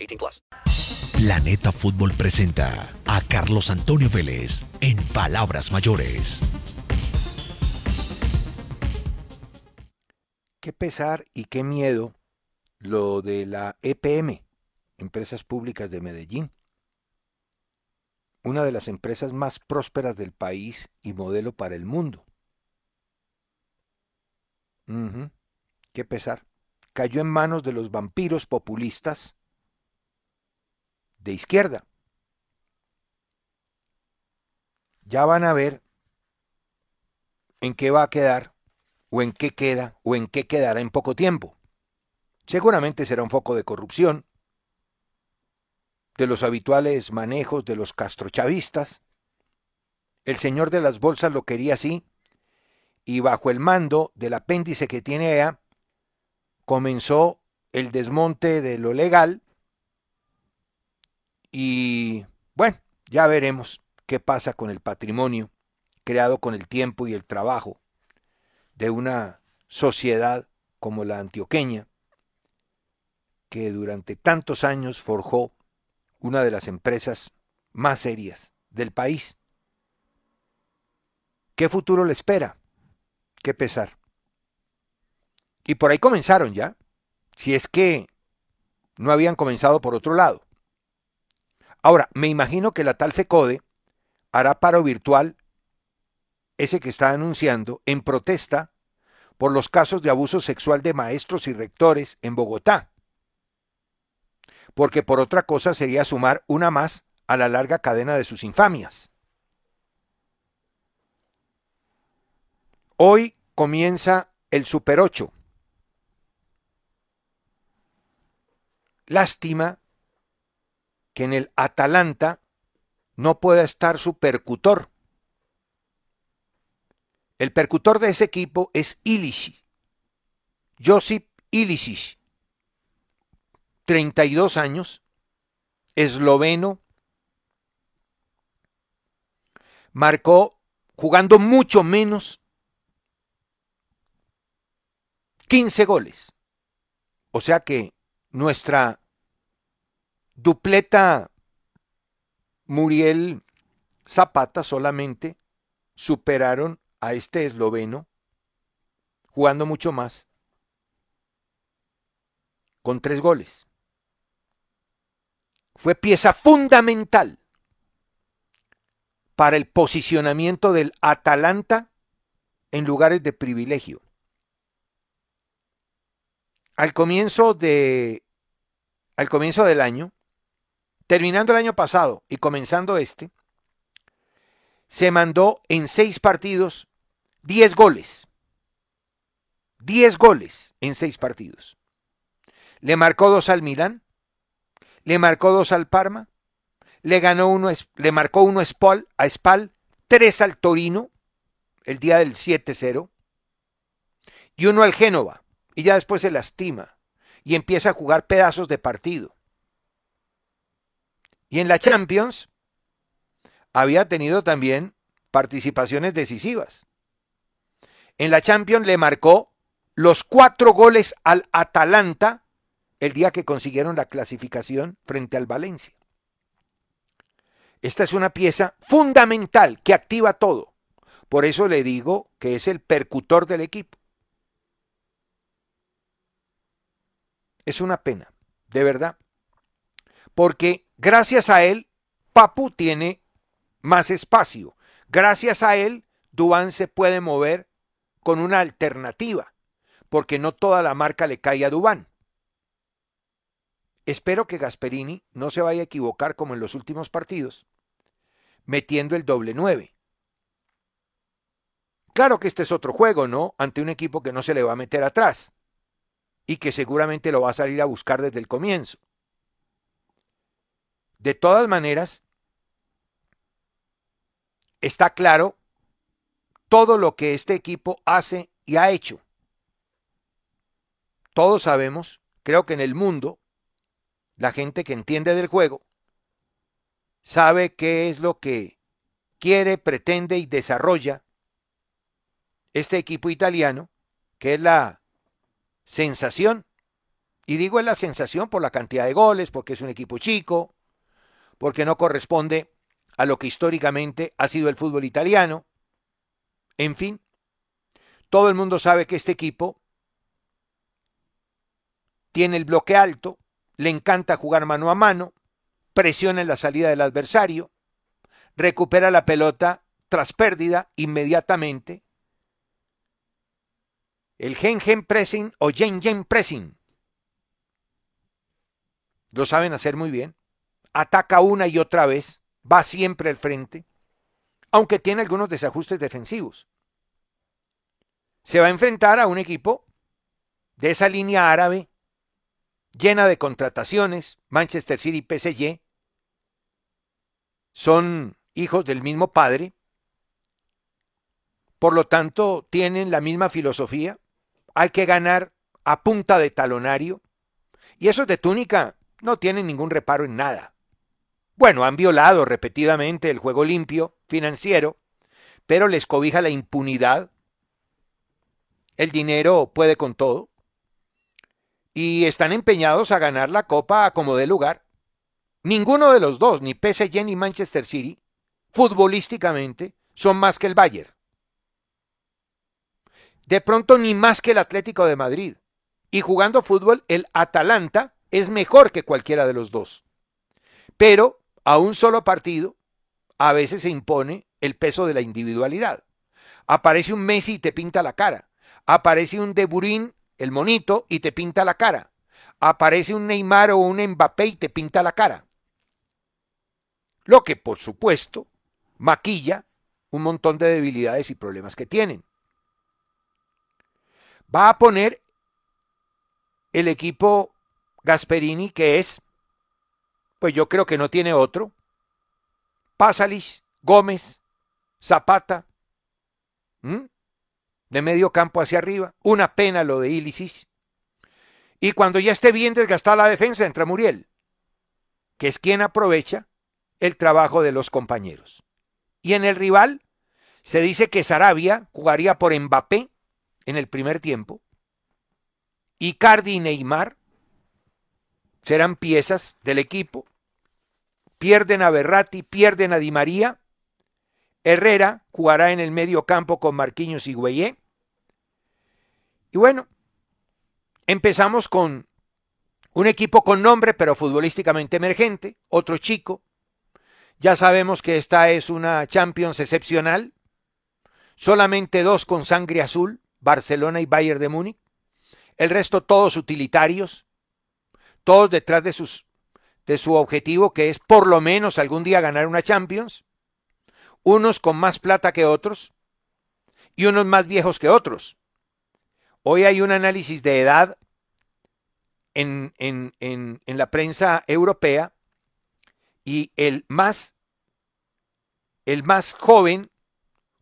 18 plus. Planeta Fútbol presenta a Carlos Antonio Vélez en Palabras Mayores. Qué pesar y qué miedo lo de la EPM, Empresas Públicas de Medellín. Una de las empresas más prósperas del país y modelo para el mundo. Qué pesar. Cayó en manos de los vampiros populistas de izquierda. Ya van a ver en qué va a quedar, o en qué queda, o en qué quedará en poco tiempo. Seguramente será un foco de corrupción, de los habituales manejos de los castrochavistas. El señor de las bolsas lo quería así, y bajo el mando del apéndice que tiene ella, comenzó el desmonte de lo legal, y bueno, ya veremos qué pasa con el patrimonio creado con el tiempo y el trabajo de una sociedad como la antioqueña, que durante tantos años forjó una de las empresas más serias del país. ¿Qué futuro le espera? Qué pesar. Y por ahí comenzaron ya, si es que no habían comenzado por otro lado. Ahora, me imagino que la tal FECODE hará paro virtual, ese que está anunciando, en protesta por los casos de abuso sexual de maestros y rectores en Bogotá. Porque por otra cosa sería sumar una más a la larga cadena de sus infamias. Hoy comienza el Super 8. Lástima que en el Atalanta no pueda estar su percutor. El percutor de ese equipo es Ilicic. Josip Ilicic. 32 años, esloveno. Marcó jugando mucho menos 15 goles. O sea que nuestra dupleta Muriel Zapata solamente superaron a este esloveno jugando mucho más con tres goles. Fue pieza fundamental para el posicionamiento del Atalanta en lugares de privilegio. Al comienzo de al comienzo del año, terminando el año pasado y comenzando este, se mandó en seis partidos 10 goles. 10 goles en seis partidos. Le marcó dos al Milán, le marcó dos al Parma, le ganó uno, le marcó uno a Spal, a Spal, tres al Torino, el día del 7-0, y uno al Génova, y ya después se lastima y empieza a jugar pedazos de partido. Y en la Champions había tenido también participaciones decisivas. En la Champions le marcó los cuatro goles al Atalanta el día que consiguieron la clasificación frente al Valencia. Esta es una pieza fundamental que activa todo. Por eso le digo que es el percutor del equipo. Es una pena, de verdad. Porque gracias a él, Papu tiene más espacio. Gracias a él, Dubán se puede mover con una alternativa, porque no toda la marca le cae a Dubán. Espero que Gasperini no se vaya a equivocar como en los últimos partidos, metiendo el doble nueve. Claro que este es otro juego, ¿no? Ante un equipo que no se le va a meter atrás y que seguramente lo va a salir a buscar desde el comienzo. De todas maneras, está claro todo lo que este equipo hace y ha hecho. Todos sabemos, creo que en el mundo, la gente que entiende del juego, sabe qué es lo que quiere, pretende y desarrolla este equipo italiano, que es la sensación. Y digo es la sensación por la cantidad de goles, porque es un equipo chico, porque no corresponde a lo que históricamente ha sido el fútbol italiano. En fin, todo el mundo sabe que este equipo tiene el bloque alto, le encanta jugar mano a mano, presiona en la salida del adversario, recupera la pelota tras pérdida inmediatamente. El gen gen pressing o gen gen pressing lo saben hacer muy bien. Ataca una y otra vez, va siempre al frente, aunque tiene algunos desajustes defensivos. Se va a enfrentar a un equipo de esa línea árabe llena de contrataciones, Manchester City y PSG, son hijos del mismo padre, por lo tanto tienen la misma filosofía, hay que ganar a punta de talonario, y esos de túnica no tienen ningún reparo en nada. Bueno, han violado repetidamente el juego limpio financiero, pero les cobija la impunidad. El dinero puede con todo. Y están empeñados a ganar la copa como de lugar. Ninguno de los dos, ni PSG ni Manchester City, futbolísticamente, son más que el Bayern. De pronto ni más que el Atlético de Madrid. Y jugando fútbol, el Atalanta es mejor que cualquiera de los dos. Pero a un solo partido, a veces se impone el peso de la individualidad. Aparece un Messi y te pinta la cara. Aparece un De Burín, el monito, y te pinta la cara. Aparece un Neymar o un Mbappé y te pinta la cara. Lo que, por supuesto, maquilla un montón de debilidades y problemas que tienen. Va a poner el equipo Gasperini, que es pues yo creo que no tiene otro. Pásalis, Gómez, Zapata, de medio campo hacia arriba. Una pena lo de Ilisis. Y cuando ya esté bien desgastada la defensa, entra Muriel, que es quien aprovecha el trabajo de los compañeros. Y en el rival se dice que Sarabia jugaría por Mbappé en el primer tiempo. Icardi y Neymar serán piezas del equipo pierden a Berratti, pierden a Di María. Herrera jugará en el medio campo con Marquinhos y Güeyé. Y bueno, empezamos con un equipo con nombre, pero futbolísticamente emergente, otro chico. Ya sabemos que esta es una Champions excepcional. Solamente dos con sangre azul, Barcelona y Bayern de Múnich. El resto todos utilitarios, todos detrás de sus de su objetivo, que es por lo menos algún día ganar una Champions, unos con más plata que otros y unos más viejos que otros. Hoy hay un análisis de edad en, en, en, en la prensa europea y el más, el más joven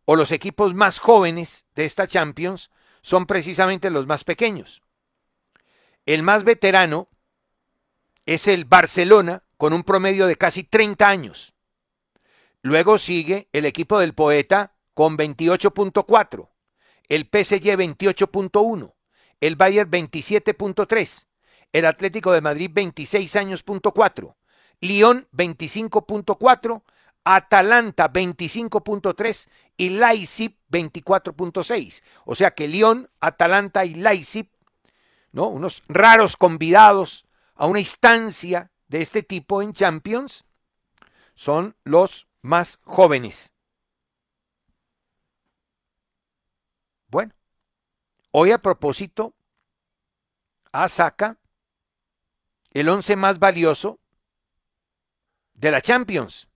o los equipos más jóvenes de esta Champions son precisamente los más pequeños. El más veterano es el Barcelona con un promedio de casi 30 años. Luego sigue el equipo del poeta con 28.4, el PSG 28.1, el Bayern 27.3, el Atlético de Madrid 26 años.4, Lyon 25.4, Atalanta 25.3 y Leipzig 24.6. O sea que Lyon, Atalanta y Leipzig, ¿no? unos raros convidados a una instancia de este tipo en Champions son los más jóvenes. Bueno, hoy a propósito, a saca el once más valioso de la Champions.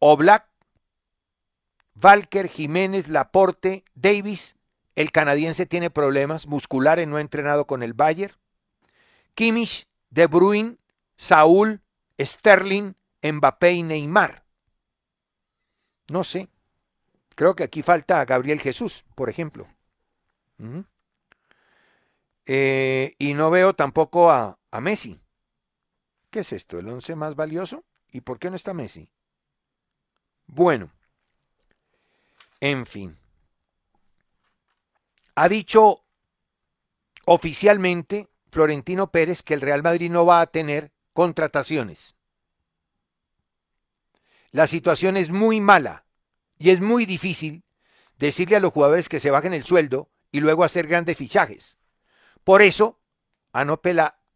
Oblak, Valker, Jiménez, Laporte, Davis. El canadiense tiene problemas musculares, no ha entrenado con el Bayern. Kimmich, De Bruyne, Saúl, Sterling, Mbappé y Neymar. No sé. Creo que aquí falta Gabriel Jesús, por ejemplo. Eh, y no veo tampoco a, a Messi. ¿Qué es esto? ¿El once más valioso? ¿Y por qué no está Messi? Bueno, en fin. Ha dicho oficialmente Florentino Pérez que el Real Madrid no va a tener contrataciones. La situación es muy mala y es muy difícil decirle a los jugadores que se bajen el sueldo y luego hacer grandes fichajes. Por eso han,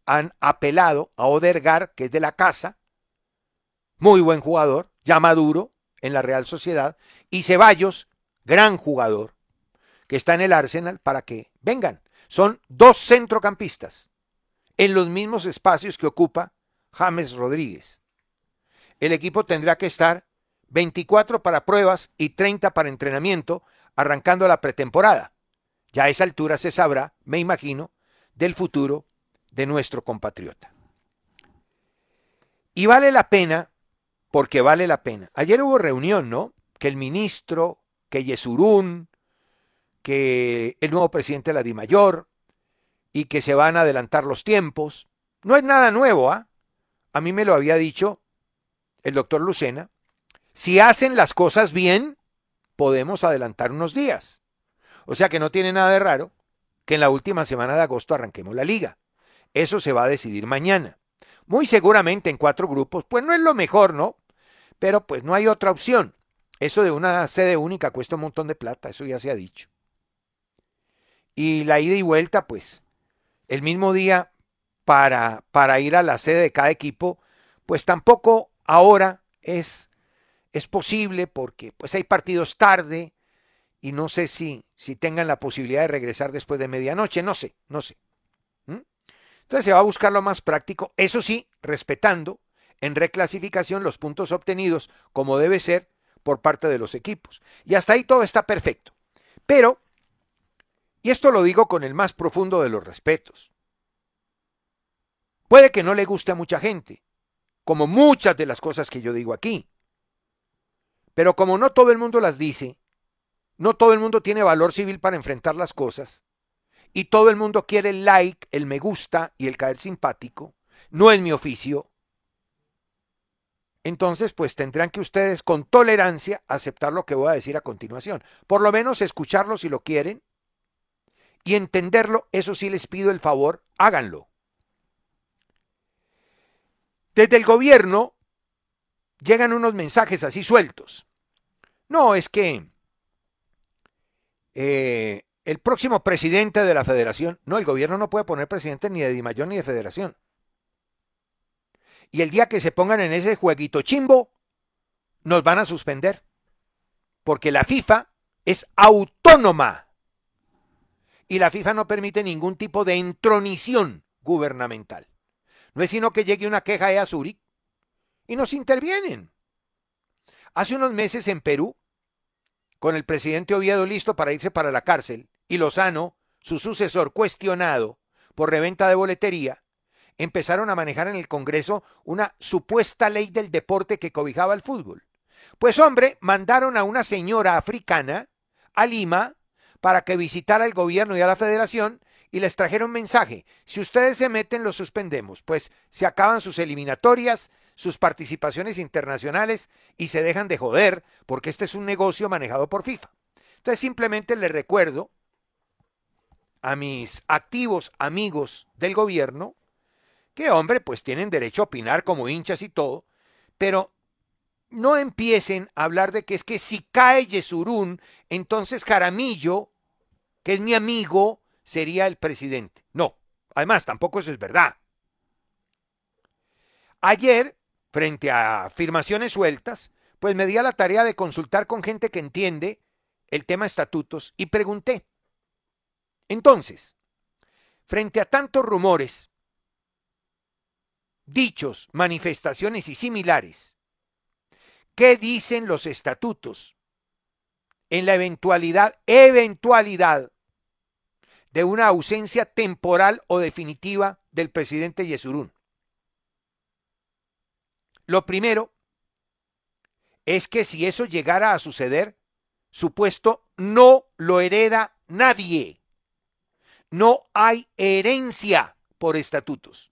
han apelado a Odergar, que es de la casa, muy buen jugador, ya maduro en la Real Sociedad, y Ceballos, gran jugador, que está en el Arsenal para que vengan. Son dos centrocampistas en los mismos espacios que ocupa James Rodríguez. El equipo tendrá que estar 24 para pruebas y 30 para entrenamiento, arrancando la pretemporada. Ya a esa altura se sabrá, me imagino, del futuro de nuestro compatriota. Y vale la pena, porque vale la pena. Ayer hubo reunión, ¿no? Que el ministro, que Yesurún, que el nuevo presidente de la DIMAYOR, y que se van a adelantar los tiempos. No es nada nuevo, ¿ah? A mí me lo había dicho el doctor Lucena. Si hacen las cosas bien, podemos adelantar unos días. O sea que no tiene nada de raro que en la última semana de agosto arranquemos la liga. Eso se va a decidir mañana. Muy seguramente en cuatro grupos, pues no es lo mejor, ¿no? Pero pues no hay otra opción. Eso de una sede única cuesta un montón de plata, eso ya se ha dicho. Y la ida y vuelta, pues, el mismo día para, para ir a la sede de cada equipo, pues tampoco ahora es, es posible porque pues hay partidos tarde y no sé si, si tengan la posibilidad de regresar después de medianoche, no sé, no sé. Entonces se va a buscar lo más práctico, eso sí, respetando en reclasificación los puntos obtenidos como debe ser por parte de los equipos. Y hasta ahí todo está perfecto. Pero, y esto lo digo con el más profundo de los respetos, puede que no le guste a mucha gente, como muchas de las cosas que yo digo aquí. Pero como no todo el mundo las dice, no todo el mundo tiene valor civil para enfrentar las cosas, y todo el mundo quiere el like, el me gusta y el caer simpático, no es mi oficio. Entonces, pues tendrán que ustedes con tolerancia aceptar lo que voy a decir a continuación. Por lo menos escucharlo si lo quieren y entenderlo, eso sí les pido el favor, háganlo. Desde el gobierno llegan unos mensajes así sueltos. No, es que eh, el próximo presidente de la federación, no, el gobierno no puede poner presidente ni de Dimayor ni de federación. Y el día que se pongan en ese jueguito chimbo, nos van a suspender. Porque la FIFA es autónoma. Y la FIFA no permite ningún tipo de entronición gubernamental. No es sino que llegue una queja a Zurich y nos intervienen. Hace unos meses en Perú, con el presidente Oviedo listo para irse para la cárcel, y Lozano, su sucesor cuestionado por reventa de boletería, empezaron a manejar en el Congreso una supuesta ley del deporte que cobijaba el fútbol. Pues hombre, mandaron a una señora africana a Lima para que visitara al gobierno y a la federación y les trajeron mensaje. Si ustedes se meten, los suspendemos, pues se acaban sus eliminatorias, sus participaciones internacionales y se dejan de joder, porque este es un negocio manejado por FIFA. Entonces simplemente les recuerdo a mis activos amigos del gobierno, que hombre, pues tienen derecho a opinar como hinchas y todo, pero no empiecen a hablar de que es que si cae Yesurún, entonces Jaramillo, que es mi amigo, sería el presidente. No, además tampoco eso es verdad. Ayer, frente a afirmaciones sueltas, pues me di a la tarea de consultar con gente que entiende el tema estatutos y pregunté. Entonces, frente a tantos rumores, dichos, manifestaciones y similares, ¿qué dicen los estatutos en la eventualidad, eventualidad de una ausencia temporal o definitiva del presidente Yesurún? Lo primero es que si eso llegara a suceder, su puesto no lo hereda nadie. No hay herencia por estatutos.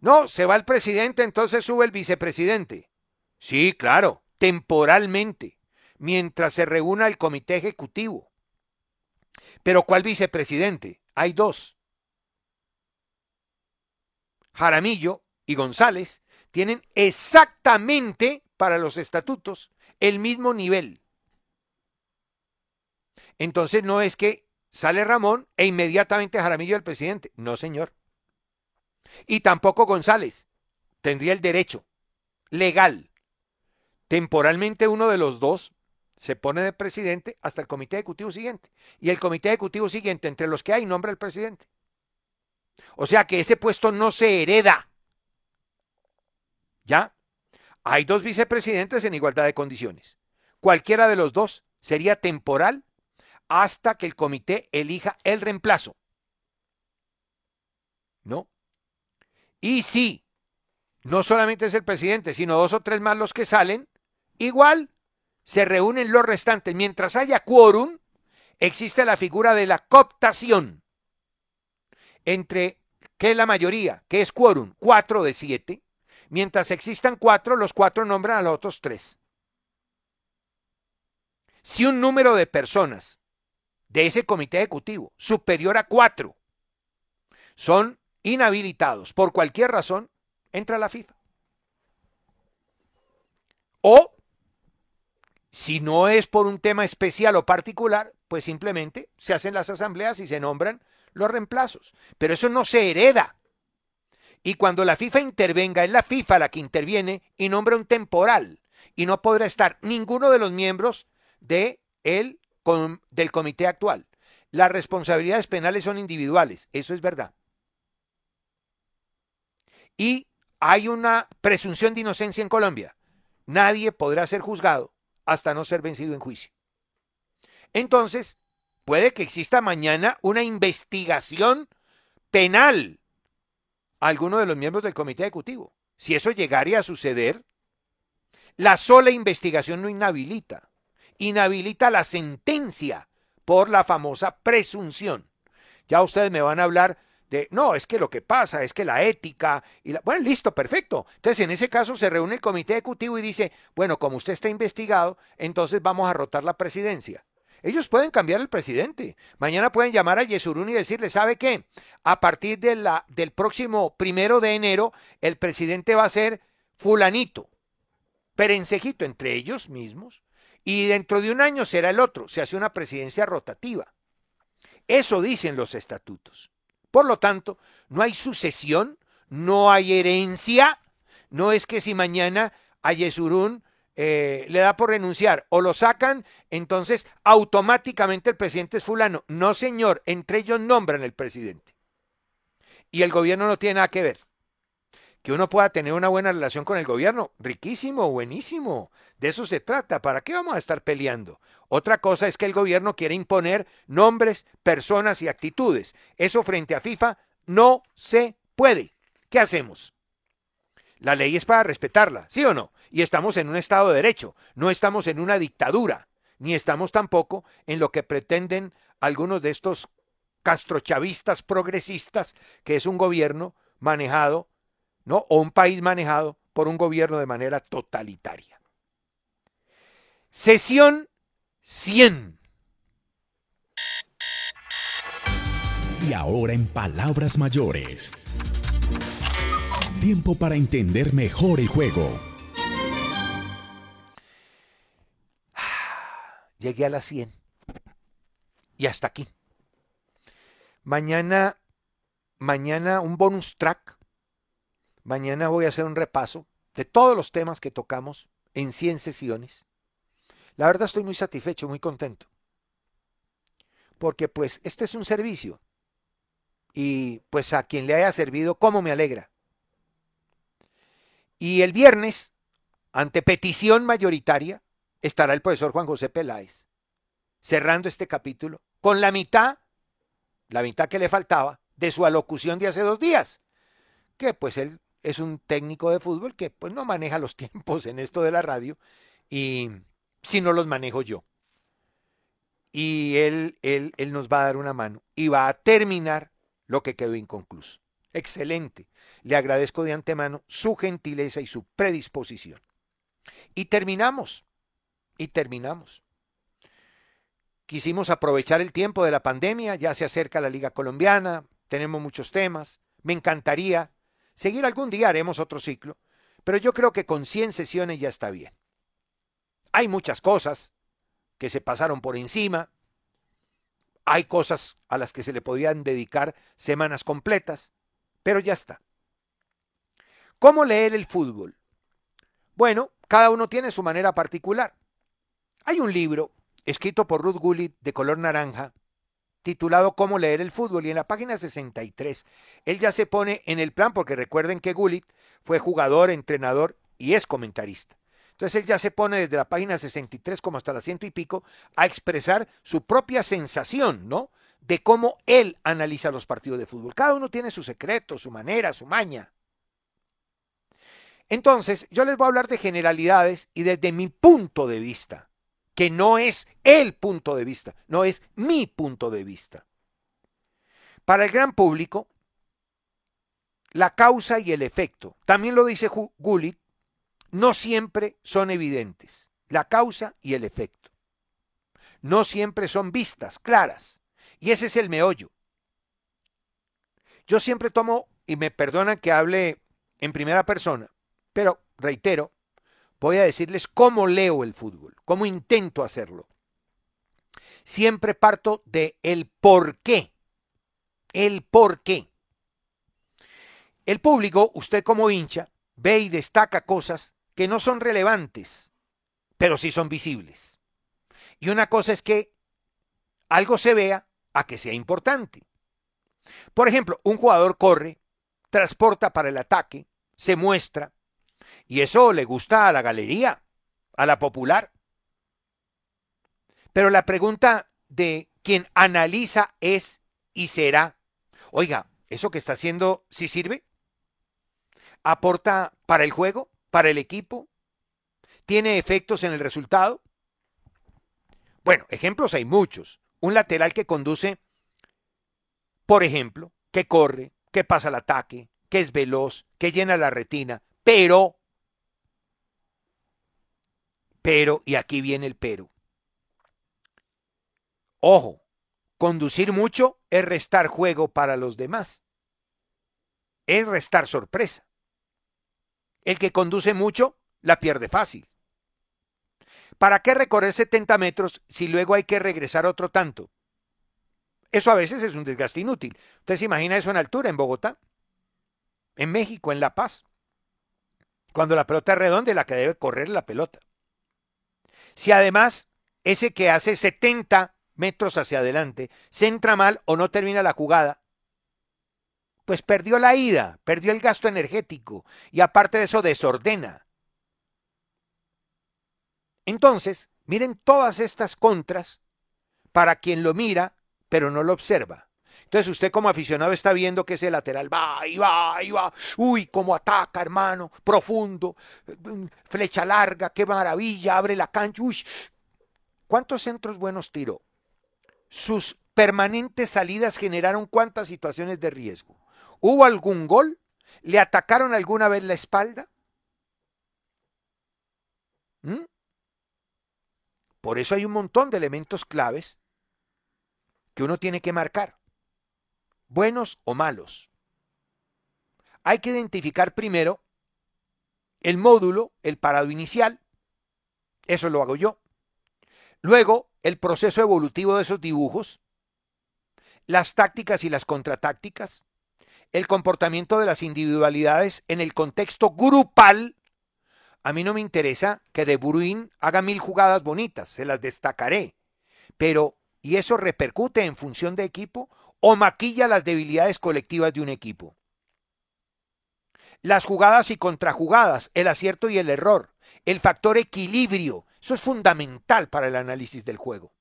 No, se va el presidente, entonces sube el vicepresidente. Sí, claro, temporalmente, mientras se reúna el comité ejecutivo. Pero ¿cuál vicepresidente? Hay dos. Jaramillo y González tienen exactamente para los estatutos el mismo nivel. Entonces no es que sale Ramón e inmediatamente Jaramillo el presidente. No, señor. Y tampoco González. Tendría el derecho legal. Temporalmente uno de los dos se pone de presidente hasta el comité ejecutivo siguiente. Y el comité ejecutivo siguiente, entre los que hay, nombra al presidente. O sea que ese puesto no se hereda. ¿Ya? Hay dos vicepresidentes en igualdad de condiciones. Cualquiera de los dos sería temporal hasta que el comité elija el reemplazo. ¿No? Y si no solamente es el presidente, sino dos o tres más los que salen, igual se reúnen los restantes. Mientras haya quórum, existe la figura de la cooptación entre que es la mayoría, que es quórum, cuatro de siete. Mientras existan cuatro, los cuatro nombran a los otros tres. Si un número de personas de ese comité ejecutivo superior a cuatro son inhabilitados por cualquier razón, entra la FIFA. O si no es por un tema especial o particular, pues simplemente se hacen las asambleas y se nombran los reemplazos. Pero eso no se hereda. Y cuando la FIFA intervenga, es la FIFA la que interviene y nombra un temporal. Y no podrá estar ninguno de los miembros de el, del comité actual. Las responsabilidades penales son individuales, eso es verdad. Y hay una presunción de inocencia en Colombia. Nadie podrá ser juzgado hasta no ser vencido en juicio. Entonces, puede que exista mañana una investigación penal a alguno de los miembros del comité ejecutivo. Si eso llegaría a suceder, la sola investigación no inhabilita, inhabilita la sentencia por la famosa presunción. Ya ustedes me van a hablar no, es que lo que pasa es que la ética y la... Bueno, listo, perfecto. Entonces, en ese caso se reúne el comité ejecutivo y dice, bueno, como usted está investigado, entonces vamos a rotar la presidencia. Ellos pueden cambiar el presidente. Mañana pueden llamar a Yesurún y decirle, ¿sabe qué? A partir del próximo primero de enero, el presidente va a ser fulanito, perencejito entre ellos mismos, y dentro de un año será el otro. Se hace una presidencia rotativa. Eso dicen los estatutos. Por lo tanto, no hay sucesión, no hay herencia. No es que si mañana a Yesurún eh, le da por renunciar o lo sacan, entonces automáticamente el presidente es fulano. No, señor, entre ellos nombran el presidente. Y el gobierno no tiene nada que ver. Que uno pueda tener una buena relación con el gobierno, riquísimo, buenísimo. De eso se trata. ¿Para qué vamos a estar peleando? Otra cosa es que el gobierno quiere imponer nombres, personas y actitudes. Eso frente a FIFA no se puede. ¿Qué hacemos? La ley es para respetarla, ¿sí o no? Y estamos en un Estado de Derecho, no estamos en una dictadura, ni estamos tampoco en lo que pretenden algunos de estos castrochavistas progresistas, que es un gobierno manejado ¿no? O un país manejado por un gobierno de manera totalitaria. Sesión 100. Y ahora en palabras mayores. Tiempo para entender mejor el juego. Llegué a las 100. Y hasta aquí. Mañana, mañana un bonus track Mañana voy a hacer un repaso de todos los temas que tocamos en 100 sesiones. La verdad estoy muy satisfecho, muy contento. Porque pues este es un servicio. Y pues a quien le haya servido, ¿cómo me alegra? Y el viernes, ante petición mayoritaria, estará el profesor Juan José Peláez, cerrando este capítulo, con la mitad, la mitad que le faltaba, de su alocución de hace dos días, que pues él es un técnico de fútbol que pues no maneja los tiempos en esto de la radio y si no los manejo yo. Y él, él, él nos va a dar una mano y va a terminar lo que quedó inconcluso. Excelente. Le agradezco de antemano su gentileza y su predisposición. Y terminamos. Y terminamos. Quisimos aprovechar el tiempo de la pandemia, ya se acerca la Liga Colombiana, tenemos muchos temas. Me encantaría seguir algún día, haremos otro ciclo, pero yo creo que con 100 sesiones ya está bien. Hay muchas cosas que se pasaron por encima, hay cosas a las que se le podrían dedicar semanas completas, pero ya está. ¿Cómo leer el fútbol? Bueno, cada uno tiene su manera particular. Hay un libro escrito por Ruth Gullit de color naranja titulado Cómo leer el fútbol y en la página 63 él ya se pone en el plan porque recuerden que Gullit fue jugador, entrenador y es comentarista. Entonces él ya se pone desde la página 63 como hasta la ciento y pico a expresar su propia sensación, ¿no? De cómo él analiza los partidos de fútbol. Cada uno tiene su secreto, su manera, su maña. Entonces, yo les voy a hablar de generalidades y desde mi punto de vista, que no es el punto de vista, no es mi punto de vista. Para el gran público, la causa y el efecto, también lo dice Gulit, no siempre son evidentes. La causa y el efecto. No siempre son vistas, claras. Y ese es el meollo. Yo siempre tomo, y me perdonan que hable en primera persona, pero reitero, voy a decirles cómo leo el fútbol, cómo intento hacerlo. Siempre parto de el por qué. El por qué. El público, usted como hincha, ve y destaca cosas que no son relevantes, pero sí son visibles. Y una cosa es que algo se vea a que sea importante. Por ejemplo, un jugador corre, transporta para el ataque, se muestra, y eso le gusta a la galería, a la popular. Pero la pregunta de quien analiza es y será, oiga, ¿eso que está haciendo sí sirve? ¿Aporta para el juego? ¿Para el equipo? ¿Tiene efectos en el resultado? Bueno, ejemplos hay muchos. Un lateral que conduce, por ejemplo, que corre, que pasa el ataque, que es veloz, que llena la retina, pero pero, y aquí viene el pero. Ojo, conducir mucho es restar juego para los demás. Es restar sorpresa. El que conduce mucho la pierde fácil. ¿Para qué recorrer 70 metros si luego hay que regresar otro tanto? Eso a veces es un desgaste inútil. ¿Usted se imagina eso en altura, en Bogotá? En México, en La Paz. Cuando la pelota es redonda, la que debe correr la pelota. Si además ese que hace 70 metros hacia adelante se entra mal o no termina la jugada, pues perdió la ida, perdió el gasto energético y aparte de eso desordena. Entonces, miren todas estas contras para quien lo mira, pero no lo observa. Entonces usted como aficionado está viendo que ese lateral va y va y va. Uy, cómo ataca, hermano, profundo, flecha larga, qué maravilla, abre la cancha. Uy, ¿cuántos centros buenos tiró? Sus permanentes salidas generaron cuántas situaciones de riesgo. ¿Hubo algún gol? ¿Le atacaron alguna vez la espalda? ¿Mm? Por eso hay un montón de elementos claves que uno tiene que marcar buenos o malos. Hay que identificar primero el módulo, el parado inicial, eso lo hago yo. Luego, el proceso evolutivo de esos dibujos, las tácticas y las contratácticas, el comportamiento de las individualidades en el contexto grupal, a mí no me interesa que De Bruyne haga mil jugadas bonitas, se las destacaré. Pero, ¿y eso repercute en función de equipo o maquilla las debilidades colectivas de un equipo? Las jugadas y contrajugadas, el acierto y el error, el factor equilibrio, eso es fundamental para el análisis del juego.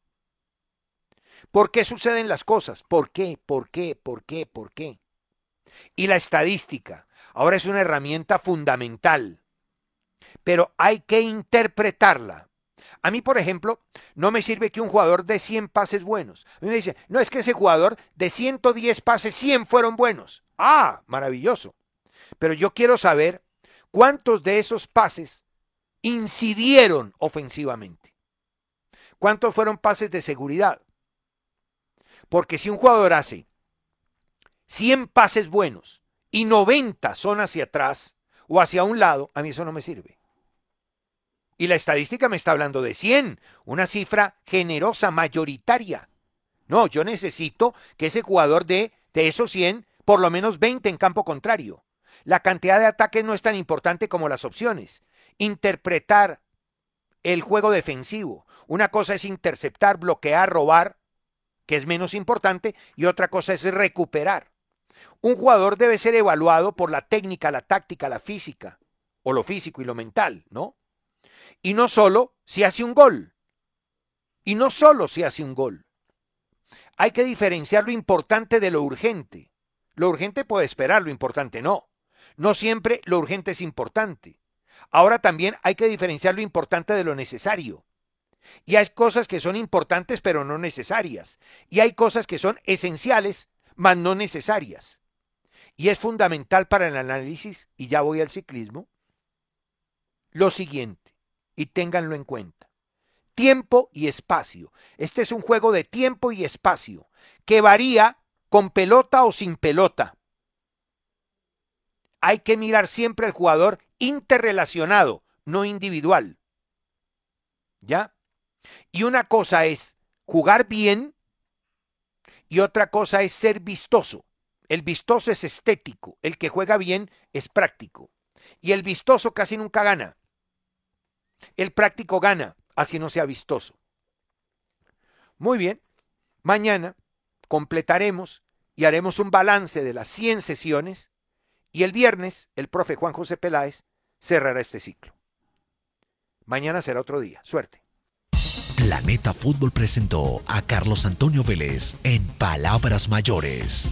¿Por qué suceden las cosas? ¿Por qué? ¿Por qué? ¿Por qué? ¿Por qué? Y la estadística ahora es una herramienta fundamental, pero hay que interpretarla. A mí, por ejemplo, no me sirve que un jugador de 100 pases buenos. A mí me dice, no, es que ese jugador de 110 pases, 100 fueron buenos. Ah, maravilloso. Pero yo quiero saber cuántos de esos pases incidieron ofensivamente. ¿Cuántos fueron pases de seguridad? Porque si un jugador hace 100 pases buenos y 90 son hacia atrás o hacia un lado, a mí eso no me sirve. Y la estadística me está hablando de 100, una cifra generosa, mayoritaria. No, yo necesito que ese jugador dé de esos 100 por lo menos 20 en campo contrario. La cantidad de ataques no es tan importante como las opciones. Interpretar el juego defensivo. Una cosa es interceptar, bloquear, robar, que es menos importante, y otra cosa es recuperar. Un jugador debe ser evaluado por la técnica, la táctica, la física, o lo físico y lo mental, ¿no? Y no solo si hace un gol. Y no solo si hace un gol. Hay que diferenciar lo importante de lo urgente. Lo urgente puede esperar, lo importante no. No siempre lo urgente es importante. Ahora también hay que diferenciar lo importante de lo necesario. Y hay cosas que son importantes pero no necesarias. Y hay cosas que son esenciales, mas no necesarias. Y es fundamental para el análisis, y ya voy al ciclismo, lo siguiente, y ténganlo en cuenta. Tiempo y espacio. Este es un juego de tiempo y espacio, que varía con pelota o sin pelota. Hay que mirar siempre al jugador interrelacionado, no individual. ¿Ya? Y una cosa es jugar bien y otra cosa es ser vistoso. El vistoso es estético, el que juega bien es práctico. Y el vistoso casi nunca gana. El práctico gana, así no sea vistoso. Muy bien, mañana completaremos y haremos un balance de las 100 sesiones y el viernes el profe Juan José Peláez cerrará este ciclo. Mañana será otro día. Suerte. Planeta Fútbol presentó a Carlos Antonio Vélez en Palabras Mayores.